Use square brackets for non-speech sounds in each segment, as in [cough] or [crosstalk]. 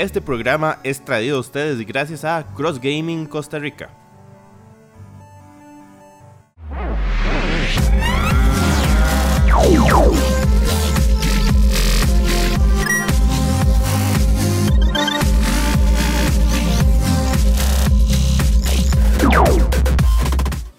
Este programa es traído a ustedes gracias a Cross Gaming Costa Rica.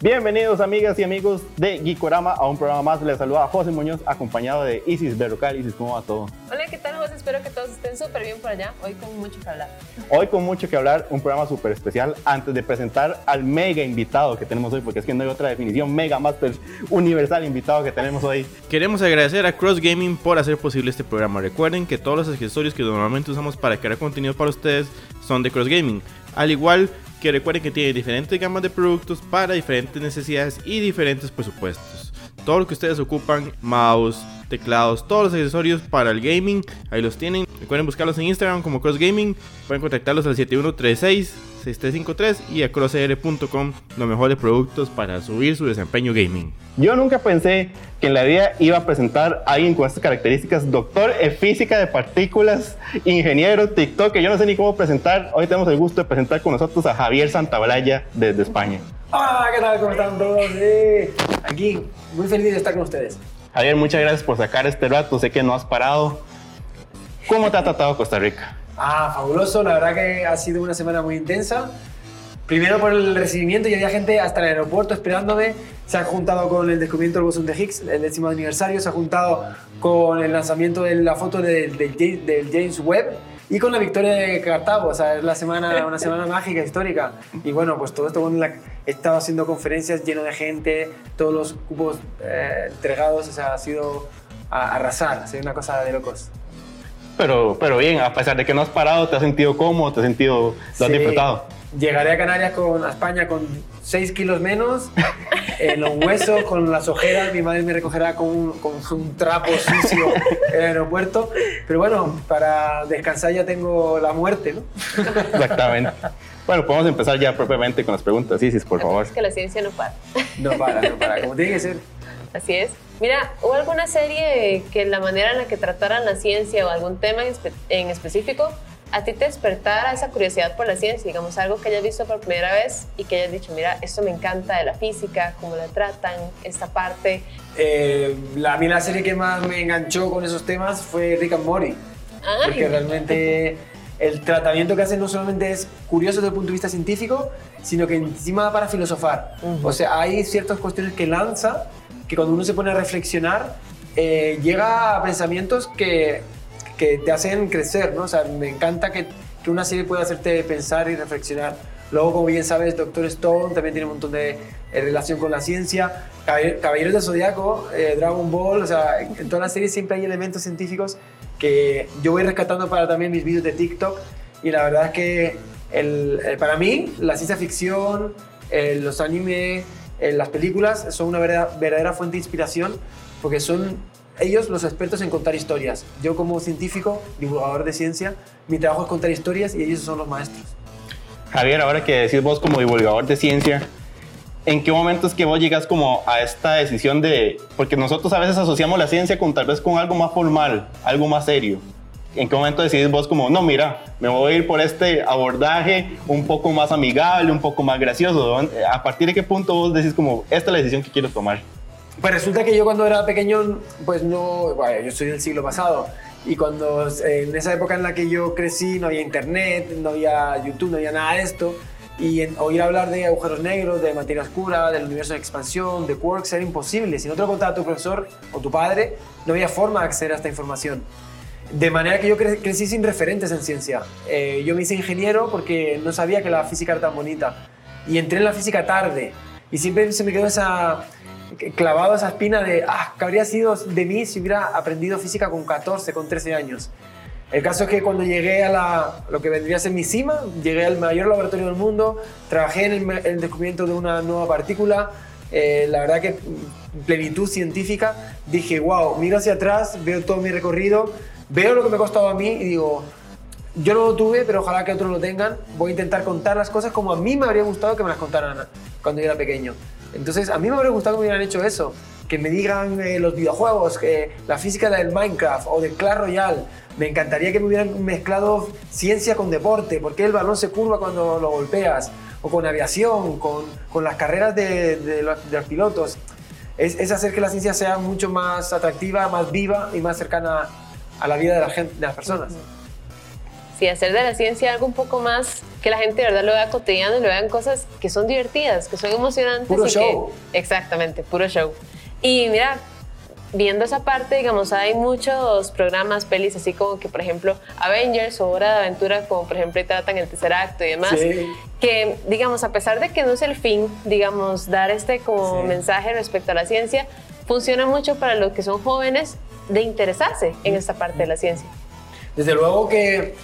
Bienvenidos amigas y amigos de Geekorama a un programa más. Les saluda José Muñoz acompañado de Isis Berrocal. Isis, ¿cómo va todo? Hola, ¿qué tal? Espero que todos estén súper bien por allá. Hoy con mucho que hablar. Hoy con mucho que hablar, un programa súper especial. Antes de presentar al mega invitado que tenemos hoy, porque es que no hay otra definición, mega master universal invitado que tenemos hoy. Queremos agradecer a Cross Gaming por hacer posible este programa. Recuerden que todos los accesorios que normalmente usamos para crear contenido para ustedes son de Cross Gaming. Al igual que recuerden que tiene diferentes gamas de productos para diferentes necesidades y diferentes presupuestos. Todo lo que ustedes ocupan, mouse, teclados, todos los accesorios para el gaming, ahí los tienen. Recuerden buscarlos en Instagram como Cross Gaming, pueden contactarlos al 7136 6353 y a crossr.com, los mejores productos para subir su desempeño gaming. Yo nunca pensé que en la vida iba a presentar a alguien con estas características, doctor en física de partículas, ingeniero, TikTok, que yo no sé ni cómo presentar. Hoy tenemos el gusto de presentar con nosotros a Javier Santaolalla desde España. Hola, ¿qué tal? ¿Cómo están todos? aquí, muy feliz de estar con ustedes. Javier, muchas gracias por sacar este rato. Sé que no has parado. ¿Cómo te ha tratado Costa Rica? Ah, fabuloso. La verdad que ha sido una semana muy intensa. Primero por el recibimiento y había gente hasta el aeropuerto esperándome. Se ha juntado con el descubrimiento del bosón de Higgs, el décimo aniversario. Se ha juntado con el lanzamiento de la foto del, del, James Webb y con la victoria de Cartago. O sea, es la semana, una semana mágica, histórica. Y bueno, pues todo esto con la, he estado haciendo conferencias lleno de gente, todos los cupos eh, entregados. O sea, ha sido a arrasar, ha sido una cosa de locos pero, pero bien, a pesar de que no has parado, te has sentido cómodo, te has sentido, lo has disfrutado. Llegaré a Canarias con a España con 6 kilos menos, en los huesos, con las ojeras, mi madre me recogerá con un, con un trapo sucio en el aeropuerto, pero bueno, para descansar ya tengo la muerte, ¿no? Exactamente. Bueno, podemos empezar ya propiamente con las preguntas, Isis, por favor. Es que la ciencia no para. No para, no para, como tiene que ser. Así es. Mira, ¿hubo alguna serie que la manera en la que trataran la ciencia o algún tema en, específico a ti te despertara esa curiosidad por la ciencia? Digamos, algo que hayas visto por primera vez y que hayas dicho, mira, esto me encanta de la física, cómo la tratan, esta parte. Eh, la, a mí la serie que más me enganchó con esos temas fue Rick and Morty. Porque realmente el tratamiento que hacen no solamente es curioso desde el punto de vista científico, sino que encima da para filosofar. O sea, hay ciertas cuestiones que lanza que cuando uno se pone a reflexionar, eh, llega a pensamientos que, que, te hacen crecer, ¿no? O sea, me encanta que, que, una serie pueda hacerte pensar y reflexionar. Luego, como bien sabes, Doctor Stone también tiene un montón de eh, relación con la ciencia. Caballeros del Zodiaco, eh, Dragon Ball, o sea, en todas las series siempre hay elementos científicos que yo voy rescatando para también mis vídeos de TikTok. Y la verdad es que el, para mí, la ciencia ficción, los animes, las películas son una verdadera, fuente de inspiración porque son ellos los expertos en contar historias. Yo como científico, divulgador de ciencia, mi trabajo es contar historias y ellos son los maestros. Javier, ahora que decís vos como divulgador de ciencia, ¿en qué momento es que vos llegas como a esta decisión de, porque nosotros a veces asociamos la ciencia con tal vez con algo más formal, algo más serio? ¿En qué momento decidís vos como, no, mira, me voy a ir por este abordaje un poco más amigable, un poco más gracioso? ¿A partir de qué punto vos decís como, esta es la decisión que quiero tomar? Pues resulta que yo cuando era pequeño, pues no, bueno, yo soy del siglo pasado. Y cuando, en esa época en la que yo crecí, no había internet, no había YouTube, no había nada de esto. Y oír hablar de agujeros negros, de materia oscura, del universo de expansión, de quarks, era imposible. Si no te lo contaba tu profesor o tu padre, no había forma de acceder a esta información. De manera que yo crecí sin referentes en ciencia. Eh, yo me hice ingeniero porque no sabía que la física era tan bonita. Y entré en la física tarde. Y siempre se me quedó esa clavado esa espina de, ah, que habría sido de mí si hubiera aprendido física con 14, con 13 años. El caso es que cuando llegué a la, lo que vendría a ser mi cima, llegué al mayor laboratorio del mundo, trabajé en el, descubrimiento de una nueva partícula, eh, la verdad que plenitud científica, dije, wow, miro hacia atrás, veo todo mi recorrido, veo lo que me ha costado a mí y digo, yo no lo tuve, pero ojalá que otros lo tengan. Voy a intentar contar las cosas como a mí me habría gustado que me las contaran cuando yo era pequeño. Entonces, a mí me habría gustado que me hubieran hecho eso. que me digan eh, los videojuegos, que la física del Minecraft o del Clash Royale. Me encantaría que me hubieran mezclado ciencia con deporte, porque el balón se curva cuando lo golpeas, o con aviación, con, las carreras de, los, pilotos. Es, hacer que la ciencia sea mucho más atractiva, más viva y más cercana a la vida de las personas. Sí, hacer de la ciencia algo un poco más que la gente de verdad lo vea cotidiano y lo vean cosas que son divertidas, que son emocionantes. Puro y show. Que, exactamente, puro show. Y mira, viendo esa parte, digamos, hay muchos programas, pelis, así como que, por ejemplo, Avengers o Hora de Aventura, como por ejemplo tratan el tercer acto y demás, Sí. que, digamos, a pesar de que no es el fin, digamos, dar este como Sí. mensaje respecto a la ciencia, funciona mucho para los que son jóvenes de interesarse en esta parte de la ciencia. Desde luego que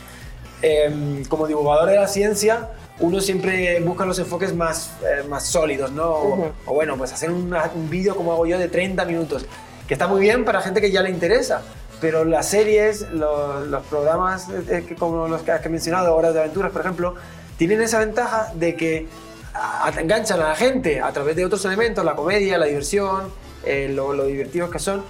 eh, como divulgador de la ciencia, uno siempre busca los enfoques más, eh, más sólidos, ¿no? O, o bueno, pues hacer una- un vídeo como hago yo de 30 minutos, que está muy bien para gente que ya le interesa, pero las series, lo- los programas eh, que, como los que has mencionado, Horas de Aventuras, por ejemplo, tienen esa ventaja de que a- a- enganchan a la gente a través de otros elementos, la comedia, la diversión, eh, lo, lo divertidos que son,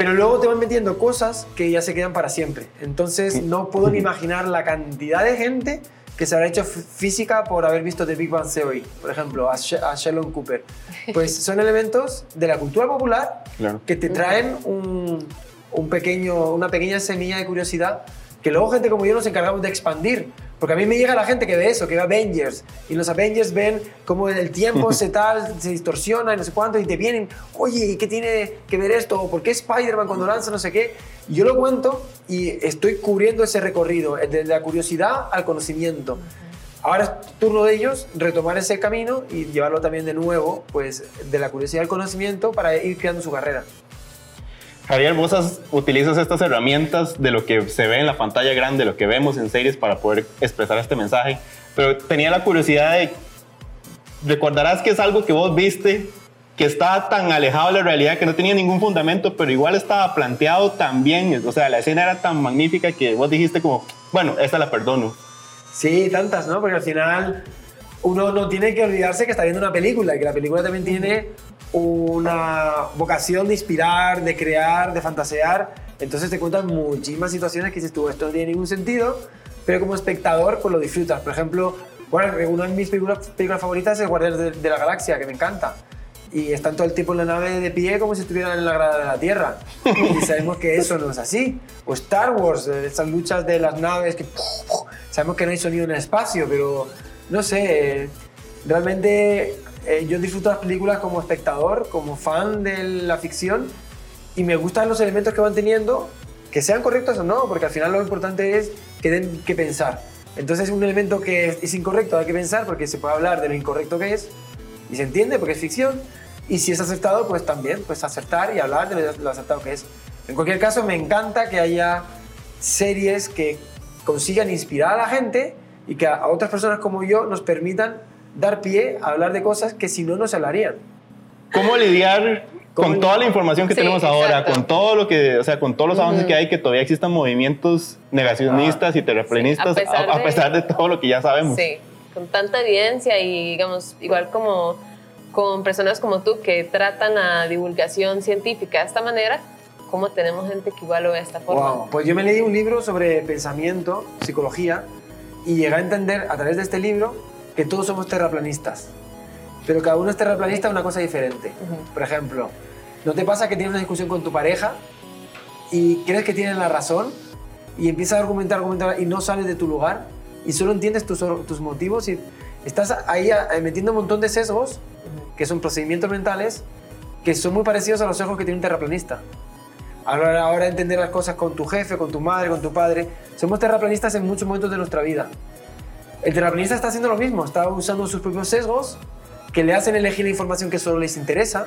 pero luego te van metiendo cosas que ya se quedan para siempre. Entonces no puedo ni imaginar la cantidad de gente que se habrá hecho física por haber visto The Big Bang Theory, por ejemplo, a, She- a Sheldon Cooper. [laughs] Pues son elementos de la cultura popular Claro. que te traen un, un pequeño, una pequeña semilla de curiosidad que luego gente como yo nos encargamos de expandir. Porque a mí me llega la gente que ve eso, que ve Avengers, y los Avengers ven cómo el tiempo [laughs] se tal, se distorsiona y no sé cuánto, y te vienen, oye, ¿y qué tiene que ver esto? ¿O por qué Spider-Man cuando lanza no sé qué? Y yo lo cuento y estoy cubriendo ese recorrido, de la curiosidad al conocimiento. Ahora es turno de ellos retomar ese camino y llevarlo también de nuevo, pues, de la curiosidad al conocimiento para ir creando su carrera. Javier, vos has- utilizas estas herramientas de lo que se ve en la pantalla grande, lo que vemos en series para poder expresar este mensaje, pero tenía la curiosidad de, recordarás que es algo que vos viste que estaba tan alejado de la realidad que no tenía ningún fundamento, pero igual estaba planteado tan bien, o sea, la escena era tan magnífica que vos dijiste como, bueno, esta la perdono. Sí, tantas, ¿no? Porque al final uno no tiene que olvidarse que está viendo una película y que la película también tiene una vocación de inspirar, de crear, de fantasear. Entonces te cuentan muchísimas situaciones que dices tú, esto no tiene ningún sentido, pero como espectador pues lo disfrutas. Por ejemplo, bueno, una de mis películas, películas favoritas es Guardianes de, de la Galaxia, que me encanta. Y están todo el tiempo en la nave de pie como si estuvieran en la grada de la Tierra. Y [laughs] sabemos que eso no es así. O Star Wars, eh, esas luchas de las naves que... [laughs] Sabemos que no hay sonido en el espacio, pero no sé, realmente eh, yo disfruto las películas como espectador, como fan de la ficción y me gustan los elementos que van teniendo, que sean correctos o no, porque al final lo importante es que den que pensar. Entonces un elemento que es, incorrecto hay que pensar porque se puede hablar de lo incorrecto que es y se entiende porque es ficción. Y si es acertado, pues también, pues acertar y hablar de lo acertado que es. En cualquier caso, me encanta que haya series que consigan inspirar a la gente y que a, a otras personas como yo nos permitan dar pie a hablar de cosas que si no, no se hablarían. ¿Cómo lidiar ¿Cómo con toda la información que Sí, tenemos ahora, exacto. con todo lo que, o sea, con todos los avances Ujú. que hay, que todavía existan movimientos negacionistas y terraplanistas, Sí, a pesar a, a de- pesar de todo lo que ya sabemos? Sí, con tanta evidencia y digamos, igual como con personas como tú que tratan la divulgación científica de esta manera, ¿cómo tenemos gente que igual lo ve de esta forma? Wow. Pues yo me leí un libro sobre pensamiento, psicología, y llegué a entender a través de este libro que todos somos terraplanistas. Pero cada uno es terraplanista de una cosa diferente. Por ejemplo, ¿no te pasa que tienes una discusión con tu pareja y crees que tienen la razón y empiezas a argumentar, argumentar y no sales de tu lugar y solo entiendes tus, tus motivos y estás ahí eh, metiendo un montón de sesgos que son procedimientos mentales que son muy parecidos a los sesgos que tiene un terraplanista. Ahora, ahora entender las cosas con tu jefe, con tu madre, con tu padre. Somos terraplanistas en muchos momentos de nuestra vida. El terraplanista está haciendo lo mismo, está usando sus propios sesgos que le hacen elegir la información que solo les interesa,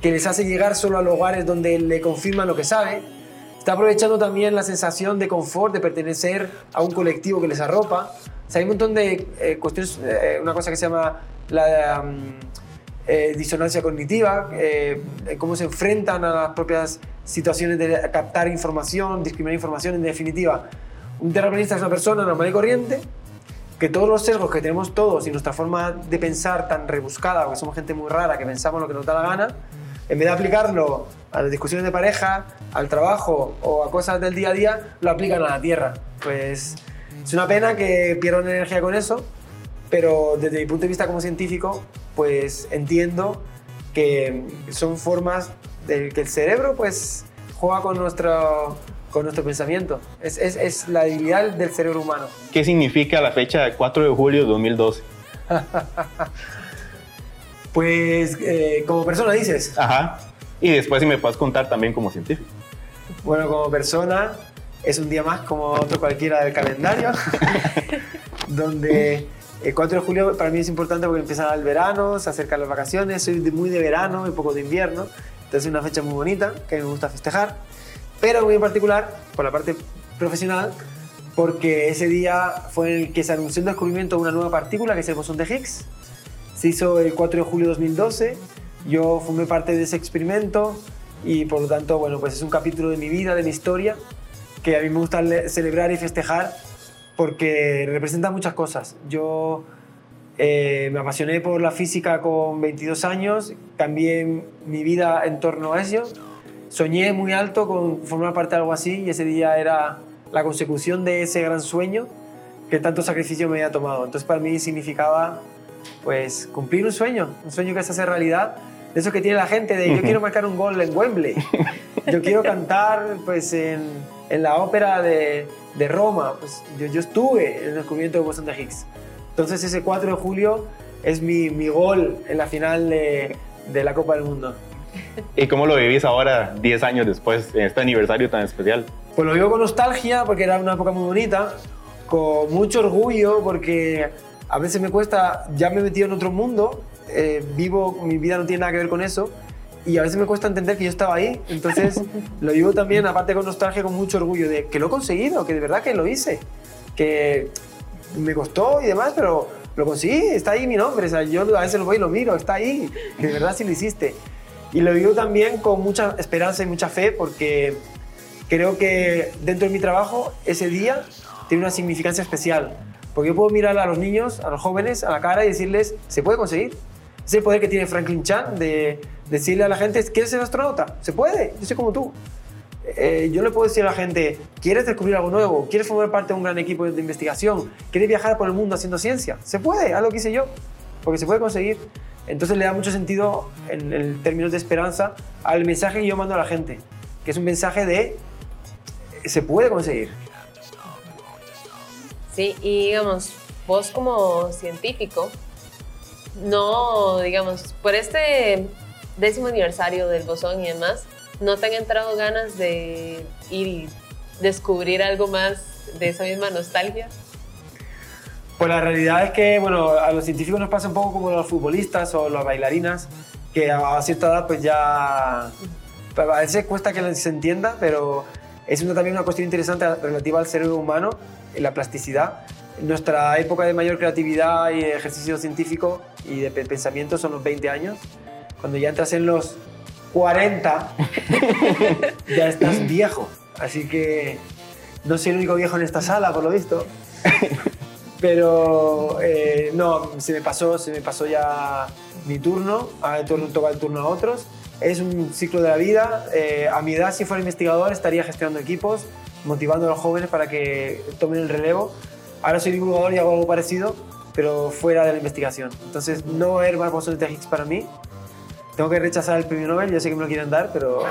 que les hace llegar solo a lugares donde le confirman lo que sabe. Está aprovechando también la sensación de confort, de pertenecer a un colectivo que les arropa. O sea, hay un montón de eh, cuestiones, eh, una cosa que se llama la um, eh, disonancia cognitiva, eh, cómo se enfrentan a las propias situaciones de captar información, discriminar información, en definitiva. Un terraplanista es una persona normal y corriente que todos los sesgos que tenemos todos y nuestra forma de pensar tan rebuscada, porque somos gente muy rara, que pensamos lo que nos da la gana, en vez de aplicarlo a las discusiones de pareja, al trabajo o a cosas del día a día, lo aplican a la Tierra. Pues es una pena que pierdan energía con eso, pero desde mi punto de vista como científico, pues entiendo que son formas de que el cerebro pues juega con nuestro, con nuestro pensamiento. Es, es, es la debilidad del cerebro humano. ¿Qué significa la fecha del 4 de julio de 2012? [laughs] pues eh, como persona dices. Ajá. Y después si me puedes contar también como científico. Bueno, como persona es un día más como otro cualquiera del calendario, [laughs] [laughs] donde el 4 de julio para mí es importante porque empieza el verano, se acercan las vacaciones, soy muy de verano y poco de invierno, entonces es una fecha muy bonita que me gusta festejar, pero muy en particular por la parte profesional, porque ese día fue en el que se anunció el descubrimiento de una nueva partícula que es el bosón de Higgs. Se hizo el 4 de julio de 2012, yo formé parte de ese experimento y por lo tanto, bueno, pues es un capítulo de mi vida, de mi historia, que a mí me gusta celebrar y festejar porque representa muchas cosas. Yo eh, me apasioné por la física con 22 años, cambié mi vida en torno a eso, soñé muy alto con formar parte de algo así y ese día era la consecución de ese gran sueño que tanto sacrificio me había tomado. Entonces para mí significaba pues cumplir un sueño, un sueño que se hace realidad, de eso que tiene la gente de yo quiero [laughs] marcar un gol en Wembley, yo quiero cantar pues en, en la ópera de, de Roma, pues yo, yo, estuve en el descubrimiento de Boston de Higgs. Entonces ese 4 de julio es mi, mi gol en la final de, de, la Copa del Mundo. ¿Y cómo lo vivís ahora, 10 años después, en este aniversario tan especial? Pues lo vivo con nostalgia porque era una época muy bonita, con mucho orgullo porque a veces me cuesta, ya me he metido en otro mundo, eh, vivo, mi vida no tiene nada que ver con eso, y a veces me cuesta entender que yo estaba ahí. Entonces [laughs] lo vivo también, aparte con nostalgia, con mucho orgullo de que lo he conseguido, que de verdad que lo hice, que me costó y demás, pero lo conseguí, está ahí mi nombre. O sea, yo a veces lo voy y lo miro, está ahí, que de verdad sí lo hiciste. Y lo vivo también con mucha esperanza y mucha fe porque creo que dentro de mi trabajo ese día tiene una significancia especial. Porque yo puedo mirar a los niños, a los jóvenes, a la cara y decirles, se puede conseguir. Es el poder que tiene Franklin Chan de decirle a la gente, ¿quieres ser astronauta? Se puede, yo soy como tú. Eh, yo le puedo decir a la gente, ¿quieres descubrir algo nuevo? ¿Quieres formar parte de un gran equipo de investigación? ¿Quieres viajar por el mundo haciendo ciencia? Se puede, haz lo que hice yo, porque se puede conseguir. Entonces le da mucho sentido, en, términos de esperanza, al mensaje que yo mando a la gente, que es un mensaje de, se puede conseguir. Sí, y digamos, vos como científico, no, digamos, por este décimo aniversario del bosón y demás, ¿no te han entrado ganas de ir y descubrir algo más de esa misma nostalgia? Pues la realidad es que, bueno, a los científicos nos pasa un poco como a los futbolistas o las bailarinas, que a cierta edad pues ya... A veces cuesta que se entienda, pero es una, también una cuestión interesante relativa al cerebro humano, la plasticidad. Nuestra época de mayor creatividad y ejercicio científico y de pensamiento son los 20 años. Cuando ya entras en los 40, [laughs] ya estás [clears throat] viejo. Así que no soy el único viejo en esta sala, por lo visto. Pero eh, no, se me pasó, se me pasó ya mi turno, a turno toca el turno a otros. Es un ciclo de la vida. Eh, a mi edad, si fuera investigador, estaría gestionando equipos, motivando a los jóvenes para que tomen el relevo. Ahora soy divulgador y hago algo parecido, pero fuera de la investigación. Entonces, no va a haber más bosones de Higgs para mí. Tengo que rechazar el premio Nobel, yo sé que me lo quieren dar, pero,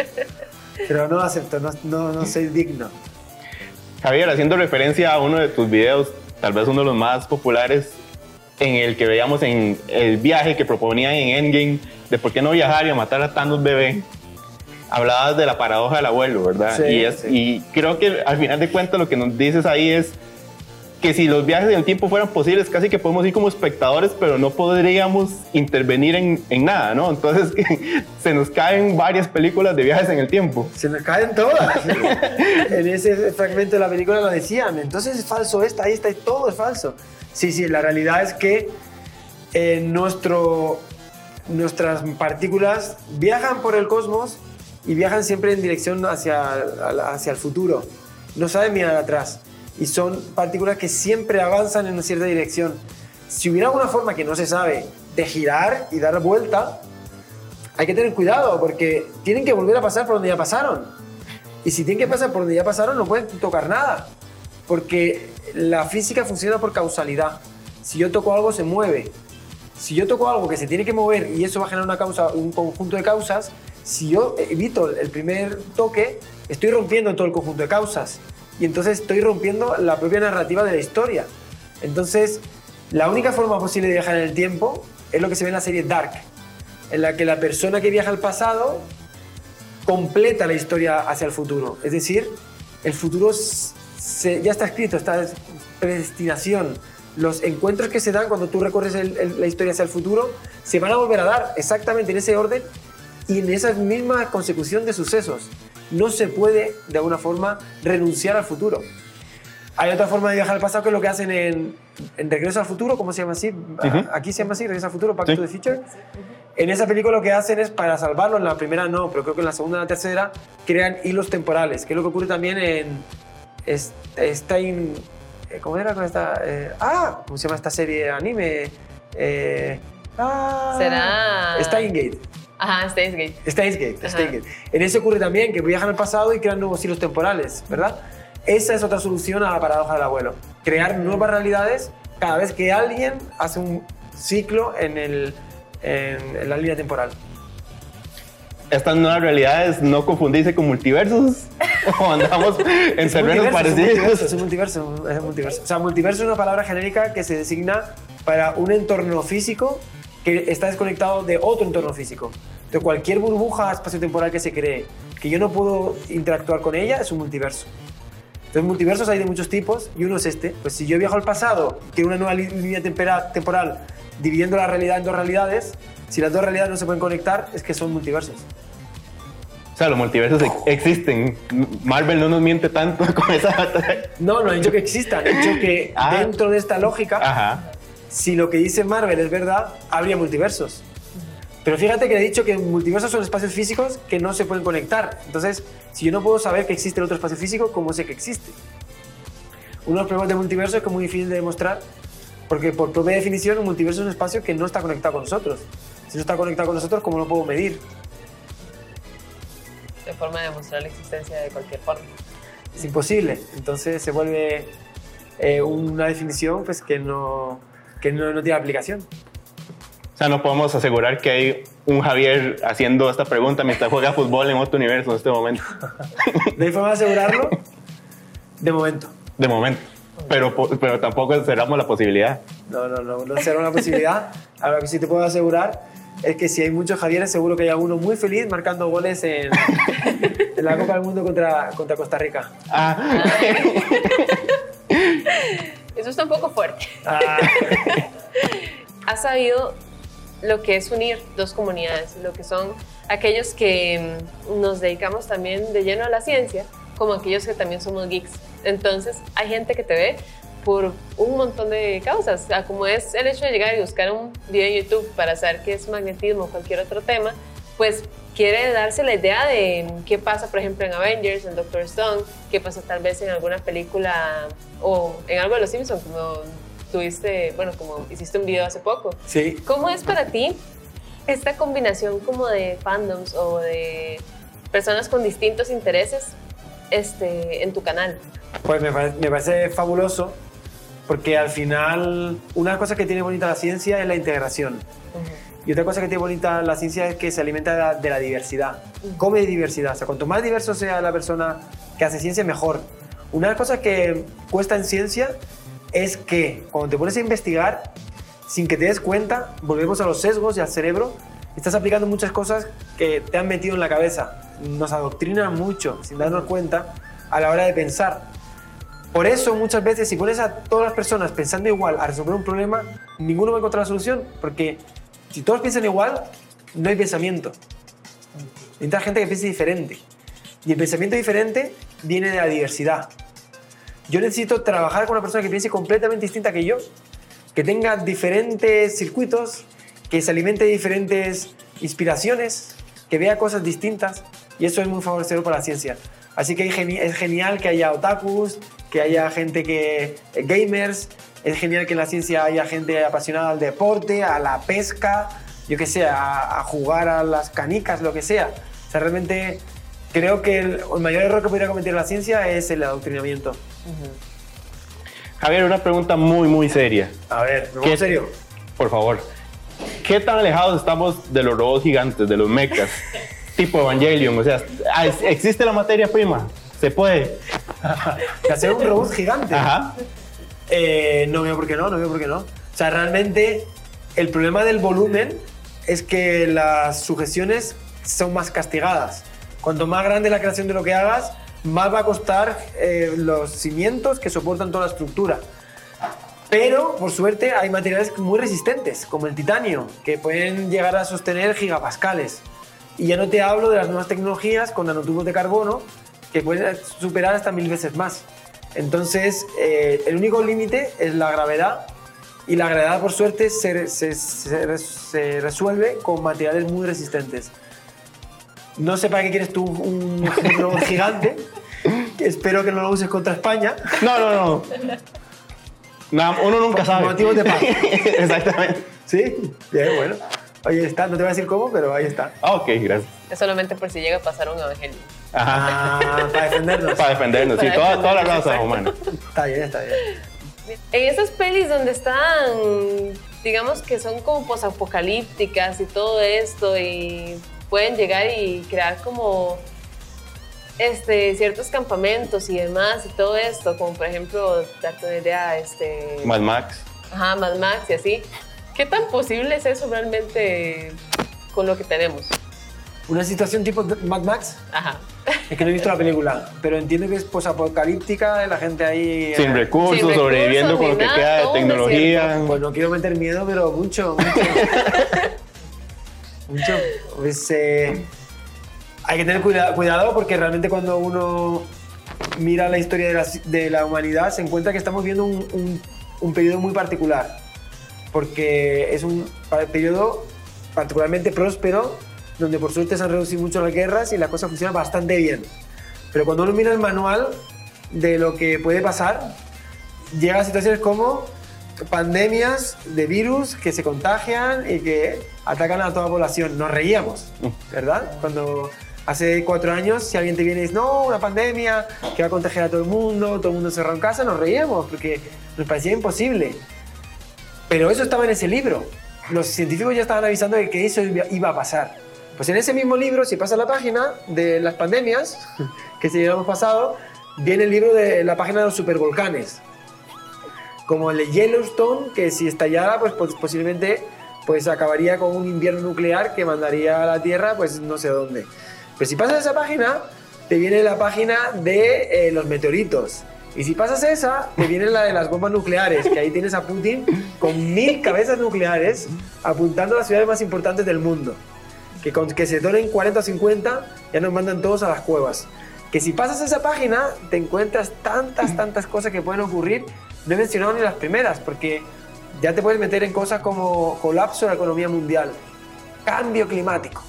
[laughs] pero no acepto, no, no, no soy digno. Javier, haciendo referencia a uno de tus videos, tal vez uno de los más populares, en el que veíamos en el viaje que proponían en Endgame de por qué no viajar y matar a Thanos bebé, hablabas de la paradoja del abuelo, ¿verdad? Sí, y, es, sí. y creo que al final de cuentas lo que nos dices ahí es que si los viajes en el tiempo fueran posibles, casi que podemos ir como espectadores, pero no podríamos intervenir en, en nada, ¿no? Entonces [laughs] se nos caen varias películas de viajes en el tiempo. Se me caen todas. [laughs] en ese fragmento de la película lo decían. Entonces es falso esta, esta, todo es falso. Sí, sí, la realidad es que eh, nuestro, nuestras partículas viajan por el cosmos y viajan siempre en dirección hacia, hacia el futuro. No saben mirar atrás. Y son partículas que siempre avanzan en una cierta dirección. Si hubiera alguna forma que no se sabe de girar y dar vuelta, hay que tener cuidado porque tienen que volver a pasar por donde ya pasaron. Y si tienen que pasar por donde ya pasaron, no pueden tocar nada. Porque la física funciona por causalidad. Si yo toco algo, se mueve. Si yo toco algo que se tiene que mover y eso va a generar una causa, un conjunto de causas, si yo evito el primer toque, estoy rompiendo todo el conjunto de causas. Y entonces estoy rompiendo la propia narrativa de la historia. Entonces, la única forma posible de viajar en el tiempo es lo que se ve en la serie Dark, en la que la persona que viaja al pasado completa la historia hacia el futuro. Es decir, el futuro ya está escrito, está predestinación. Los encuentros que se dan cuando tú recorres la historia hacia el futuro se van a volver a dar exactamente en ese orden y en esa misma consecución de sucesos. No se puede, de alguna forma, renunciar al futuro. Hay otra forma de viajar al pasado que es lo que hacen en, Regreso al Futuro, ¿cómo se llama así? Aquí se llama así, Regreso al Futuro, Back to the Future. En esa película lo que hacen es, para salvarlo, en la primera no, pero creo que en la segunda y la tercera, crean hilos temporales, que es lo que ocurre también en Stein... Eh, ¿Cómo era con esta...? Eh, ah, ¿cómo se llama esta serie de anime? Eh, ah, Será... Steingate. Ajá, Steingate. Steingate, Steingate. En ese ocurre también que viajan al pasado y crean nuevos hilos temporales, ¿verdad? Esa es otra solución a la paradoja del abuelo. Crear nuevas realidades cada vez que alguien hace un ciclo en el, en, la línea temporal. Estas nuevas realidades no confundirse con multiversos [laughs] o andamos en terrenos parecidos. Es un multiverso, es un multiverso. O sea, multiverso es una palabra genérica que se designa para un entorno físico que está desconectado de otro entorno físico. De cualquier burbuja espacio-temporal que se cree que yo no puedo interactuar con ella es un multiverso. Entonces, multiversos hay de muchos tipos y uno es este. Pues si yo viajo al pasado, quiero una nueva línea temporal dividiendo la realidad en dos realidades, si las dos realidades no se pueden conectar, es que son multiversos. O sea, los multiversos existen. Marvel no nos miente tanto [laughs] con esa No, no he dicho que existan. He dicho que ah. dentro de esta lógica, si lo que dice Marvel es verdad, habría multiversos. Pero fíjate que he dicho que multiversos son espacios físicos que no se pueden conectar. Entonces, si yo no puedo saber que existe el otro espacio físico, ¿cómo sé que existe? Uno de los problemas del multiverso es que es muy difícil de demostrar porque por propia definición, un multiverso es un espacio que no está conectado con nosotros. Si no está conectado con nosotros, ¿cómo lo puedo medir? De forma de demostrar la existencia de cualquier forma. Es imposible. Entonces se vuelve eh, una definición pues, que, no, que no, no tiene aplicación. O sea, no podemos asegurar que hay un Javier haciendo esta pregunta mientras juega fútbol en otro universo en este momento. [laughs] ¿No hay forma de asegurarlo? De momento. De momento pero, pero tampoco cerramos la posibilidad. No, no, no, no cerramos la posibilidad. [laughs] Ahora que sí te puedo asegurar es que si hay muchos Javieres, seguro que hay alguno muy feliz marcando goles en, [laughs] en la Copa del Mundo contra, contra Costa Rica. Ah. Eso está un poco fuerte. Ah. [laughs] Has sabido lo que es unir dos comunidades, lo que son aquellos que nos dedicamos también de lleno a la ciencia, como aquellos que también somos geeks. Entonces, hay gente que te ve por un montón de causas, como es el hecho de llegar y buscar un video en YouTube para saber qué es magnetismo o cualquier otro tema, pues quiere darse la idea de qué pasa, por ejemplo, en Avengers, en Doctor Stone, qué pasa tal vez en alguna película o en algo de Los Simpsons, como tuviste, bueno, como hiciste un video hace poco. Sí. ¿Cómo es para ti esta combinación como de fandoms o de personas con distintos intereses este, en tu canal? Pues me, parece fabuloso porque al final una cosa que tiene bonita la ciencia es la integración. Y otra cosa que tiene bonita la ciencia es que se alimenta de la, diversidad. Come diversidad. O sea, cuanto más diverso sea la persona que hace ciencia, mejor. Una de las cosas que cuesta en ciencia es que cuando te pones a investigar, sin que te des cuenta, volvemos a los sesgos y al cerebro, estás aplicando muchas cosas que te han metido en la cabeza. Nos adoctrinan mucho sin darnos cuenta a la hora de pensar. Por eso muchas veces si pones a todas las personas pensando igual a resolver un problema, ninguno va a encontrar la solución, porque si todos piensan igual, no hay pensamiento. Necesita gente que piense diferente. Y el pensamiento diferente viene de la diversidad. Yo necesito trabajar con una persona que piense completamente distinta que yo, que tenga diferentes circuitos, que se alimente de diferentes inspiraciones, que vea cosas distintas, y eso es muy favorecedor para la ciencia. Así que es genial que haya otakus, que haya gente que. Eh, gamers. Es genial que en la ciencia haya gente apasionada al deporte, a la pesca. yo qué sé, a, a jugar a las canicas, lo que sea. O sea, realmente creo que el, el mayor error que podría cometer la ciencia es el adoctrinamiento. Javier, una pregunta muy, muy seria. A ver, ¿me ¿Qué- en serio? Por favor. ¿Qué tan alejados estamos de los robots gigantes, de los mechas? [laughs] tipo Evangelion, o sea, ah, ¿es- ¿existe la materia prima? ¿Se puede? [laughs] Hacer un robot gigante. Ajá. Eh, no veo por qué no, no veo por qué no. O sea, realmente el problema del volumen es que las sujeciones son más castigadas. Cuanto más grande la creación de lo que hagas, más va a costar eh, los cimientos que soportan toda la estructura. Pero, por suerte, hay materiales muy resistentes, como el titanio, que pueden llegar a sostener gigapascales. Y ya no te hablo de las nuevas tecnologías con nanotubos de carbono, que pueden superar hasta mil veces más. Entonces, eh, el único límite es la gravedad, y la gravedad, por suerte, se, se- se se resuelve con materiales muy resistentes. No sé para qué quieres tú un, un robot [laughs] gigante, espero que no lo uses contra España. No, no, no. Uno nunca Por sabe. motivos de paz. [laughs] Exactamente. ¿Sí? Bien, bueno. Ahí está, no te voy a decir cómo, pero ahí está. Ah, ok, gracias. Es solamente por si llega a pasar un evangelio. Ajá. Ah, para defendernos. Para defendernos, sí, Para toda, toda la defendernos, raza humana. Está bien, está bien. En esas pelis donde están, digamos que son como posapocalípticas y todo esto, y pueden llegar y crear como este, ciertos campamentos y demás, y todo esto, como por ejemplo, darte una idea, este, Mad Max. ajá, Mad Max y así. ¿Qué tan posible es eso realmente con lo que tenemos? Una situación tipo Mad Max, Ajá. Es que no he visto la película, pero entiendo que es posapocalíptica, la gente ahí... Sin eh, recursos, Sin recursos, sobreviviendo con lo que nada, queda de tecnología. Pues no quiero meter miedo, pero mucho, mucho. [laughs] mucho. Pues, eh, hay que tener cuida- cuidado porque realmente cuando uno mira la historia de la, de la humanidad se encuentra que estamos viendo un, un- un periodo muy particular. Porque es un periodo particularmente próspero donde por suerte se han reducido mucho las guerras y la cosa funciona bastante bien. Pero cuando uno mira el manual de lo que puede pasar, llega a situaciones como pandemias de virus que se contagian y que atacan a toda la población. Nos reíamos, ¿verdad? Cuando hace cuatro años, si alguien te viene y dice, no, una pandemia que va a contagiar a todo el mundo, todo el mundo encerrado en casa, nos reíamos porque nos parecía imposible. Pero eso estaba en ese libro. Los científicos ya estaban avisando de que eso iba a pasar. Pues en ese mismo libro, si pasa la página de las pandemias, que si hemos pasado, viene el libro de la página de los supervolcanes. Como el de Yellowstone, que si estallara, pues, pues, posiblemente pues acabaría con un invierno nuclear que mandaría a la Tierra, pues no sé dónde. Pero si pasas esa página, te viene la página de eh, los meteoritos. Y si pasas esa, te viene la de las bombas nucleares, que ahí tienes a Putin con mil cabezas nucleares apuntando a las ciudades más importantes del mundo. Que con que se donen 40 o 50, ya nos mandan todos a las cuevas. Que si pasas esa página, te encuentras tantas, tantas cosas que pueden ocurrir. No he mencionado ni las primeras, porque ya te puedes meter en cosas como colapso de la economía mundial, cambio climático,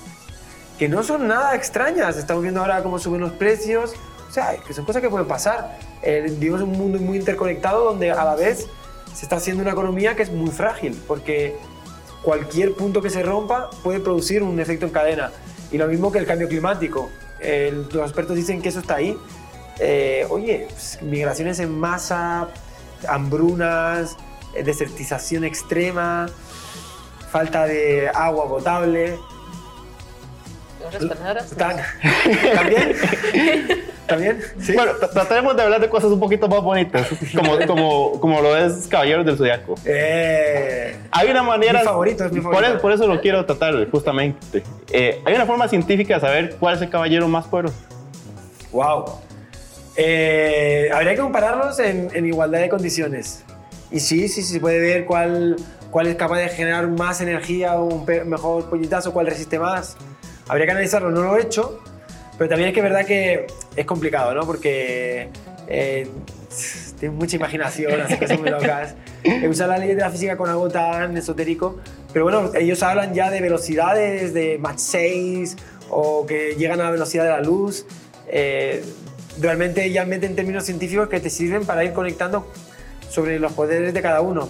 que no son nada extrañas. Estamos viendo ahora cómo suben los precios, o sea, que son cosas que pueden pasar. Eh, vivimos un mundo muy interconectado donde a la vez se está haciendo una economía que es muy frágil, porque cualquier punto que se rompa puede producir un efecto en cadena. Y lo mismo que el cambio climático. Los expertos dicen que eso está ahí. Eh, oye, pues, migraciones en masa, hambrunas, eh, desertización extrema, falta de agua potable. En otras palabras. ¿Tan- [laughs] ¿También? ¿También? ¿Sí? Bueno, tra- tratemos de hablar de cosas un poquito más bonitas, como, como, como lo es Caballeros del Zodiaco. Eh, Hay una manera. Mi favorito, es mi Por favorito. eso, por eso lo quiero tratar, justamente. Eh, hay una forma científica de saber cuál es el caballero más poderoso. Wow. Eh, habría que compararlos en, en igualdad de condiciones. Y sí, sí, sí, se puede ver cuál, cuál es capaz de generar más energía o un mejor puñetazo, cuál resiste más. Habría que analizarlo, no lo he hecho, pero también es que es verdad que es complicado, ¿no? Porque eh, tiene mucha imaginación, hace cosas muy locas. [laughs] Usar la ley de la física con algo tan esotérico. Pero bueno, ellos hablan ya de velocidades de Mach 6 o que llegan a la velocidad de la luz. Eh, realmente ya meten términos científicos que te sirven para ir conectando sobre los poderes de cada uno.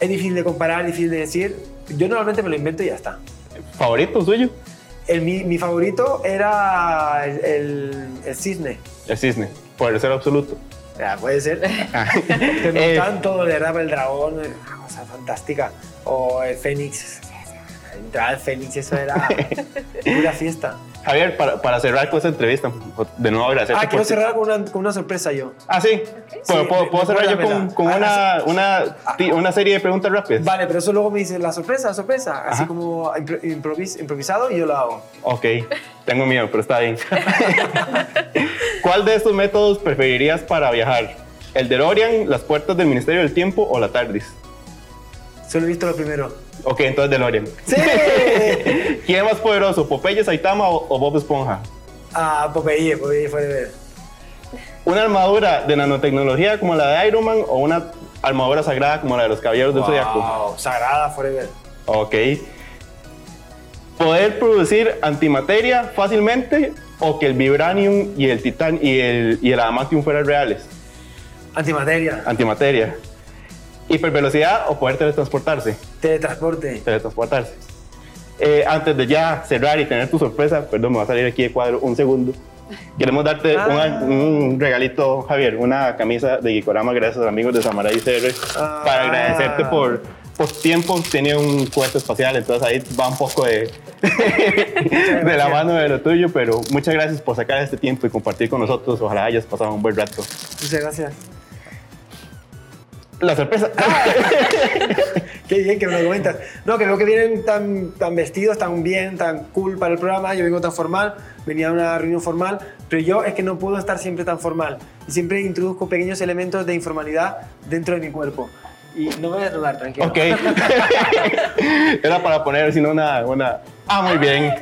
Es difícil de comparar, difícil de decir, Yo normalmente me lo invento y ya está. ¿Favorito suyo? El, mi, mi favorito era el, el, el cisne. El cisne, por el ser absoluto. Ya, puede ser. Ah. [laughs] Que me Eh, todo, de verdad, el dragón, una cosa fantástica. O el fénix. Entrar al fénix, eso era [laughs] pura fiesta. Javier, para, para cerrar con esta entrevista, de nuevo agradecerte. Ah, quiero cerrar con una, con una sorpresa yo. Ah, sí. ¿Puedo, Sí, puedo- puedo cerrar yo con, con Ah, una, una, ti- una serie de preguntas rápidas? Vale, pero eso luego me dice la sorpresa, la sorpresa. Así Ajá. como impro- improvis- improvisado y yo lo hago. Ok, [laughs] tengo miedo, pero está bien. [laughs] [laughs] ¿Cuál de estos métodos preferirías para viajar? ¿El DeLorean, las puertas del Ministerio del Tiempo o la TARDIS? Solo he visto lo primero. Ok, entonces DeLorean. ¡Sí! [laughs] ¿Quién es más poderoso, Popeye, Saitama o, o Bob Esponja? ah, Popeye, Popeye fue de. ¿Una armadura de nanotecnología como la de Iron Man o una armadura sagrada como la de los Caballeros del Zodiaco? Wow, sagrada forever. Ok. ¿Poder producir antimateria fácilmente o que el vibranium y el titán y el, y el adamantium fueran reales? Antimateria, Antimateria. ¿Hipervelocidad o poder teletransportarse? Teletransporte. Teletransportarse. Eh, antes de ya cerrar y tener tu sorpresa, perdón, me va a salir aquí de cuadro un segundo. Queremos darte Ah. una- un regalito, Javier, una camisa de Gikorama gracias a los amigos de Samaray CR Ah. para agradecerte por, por tiempo. Tenía un cohete espacial, entonces ahí va un poco de, [laughs] de la mano de lo tuyo, pero muchas gracias por sacar este tiempo y compartir con nosotros. Ojalá hayas pasado un buen rato. Muchas gracias. La sorpresa. [laughs] Qué bien que me lo comentas. No, que veo que vienen tan, tan vestidos, tan bien, tan cool para el programa. Yo vengo tan formal, venía a una reunión formal, pero yo es que no puedo estar siempre tan formal. Y siempre introduzco pequeños elementos de informalidad dentro de mi cuerpo. Y no me voy a rodar, tranquilo. Ok. [laughs] Era para poner, sino una, una. Ah, muy bien.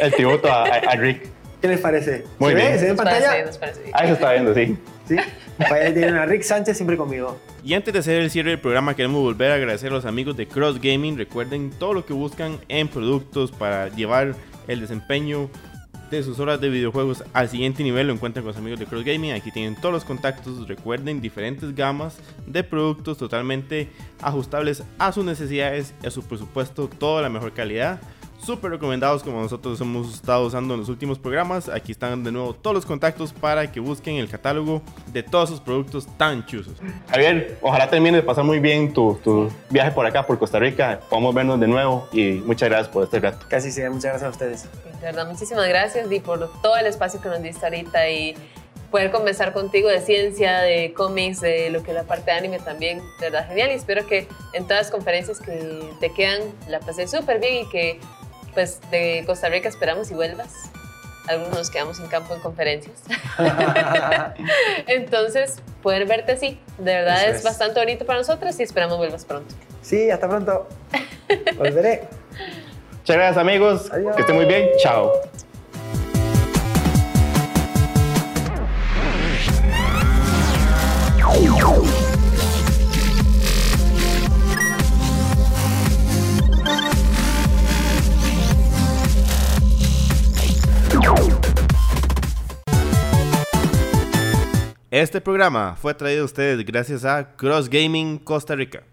El tributo a, a- Rick. ¿Qué les parece? Muy ¿Se bien. ve? ¿Se ve en parece pantalla? parece bien. Ahí se está viendo, sí. Sí. Ahí tienen a Rick Sánchez siempre conmigo. Y antes de hacer el cierre del programa, queremos volver a agradecer a los amigos de Cross Gaming. Recuerden todo lo que buscan en productos para llevar el desempeño de sus horas de videojuegos al siguiente nivel. Lo encuentran con los amigos de Cross Gaming. Aquí tienen todos los contactos. Recuerden diferentes gamas de productos totalmente ajustables a sus necesidades y a su presupuesto. Toda la mejor calidad. Súper recomendados como nosotros hemos estado usando en los últimos programas. Aquí están de nuevo todos los contactos para que busquen el catálogo de todos sus productos tan chuzos. Javier, ojalá termine de pasar muy bien tu, tu viaje por acá, por Costa Rica. Podamos vernos de nuevo y muchas gracias por este rato. Casi sea. Muchas gracias a ustedes. De verdad, muchísimas gracias Di por todo el espacio que nos diste ahorita y poder conversar contigo de ciencia, de cómics, de lo que es la parte de anime también. De verdad, genial. Y espero que en todas las conferencias que te quedan la pasé súper bien y que pues de Costa Rica esperamos y vuelvas. Algunos nos quedamos sin campo en conferencias. [laughs] Entonces, poder verte así, de verdad es, es. bastante bonito para nosotros y esperamos vuelvas pronto. Sí, hasta pronto. Volveré. Muchas gracias, amigos. Adiós. Que estén muy bien. Chao. Este programa fue traído a ustedes gracias a Cross Gaming Costa Rica.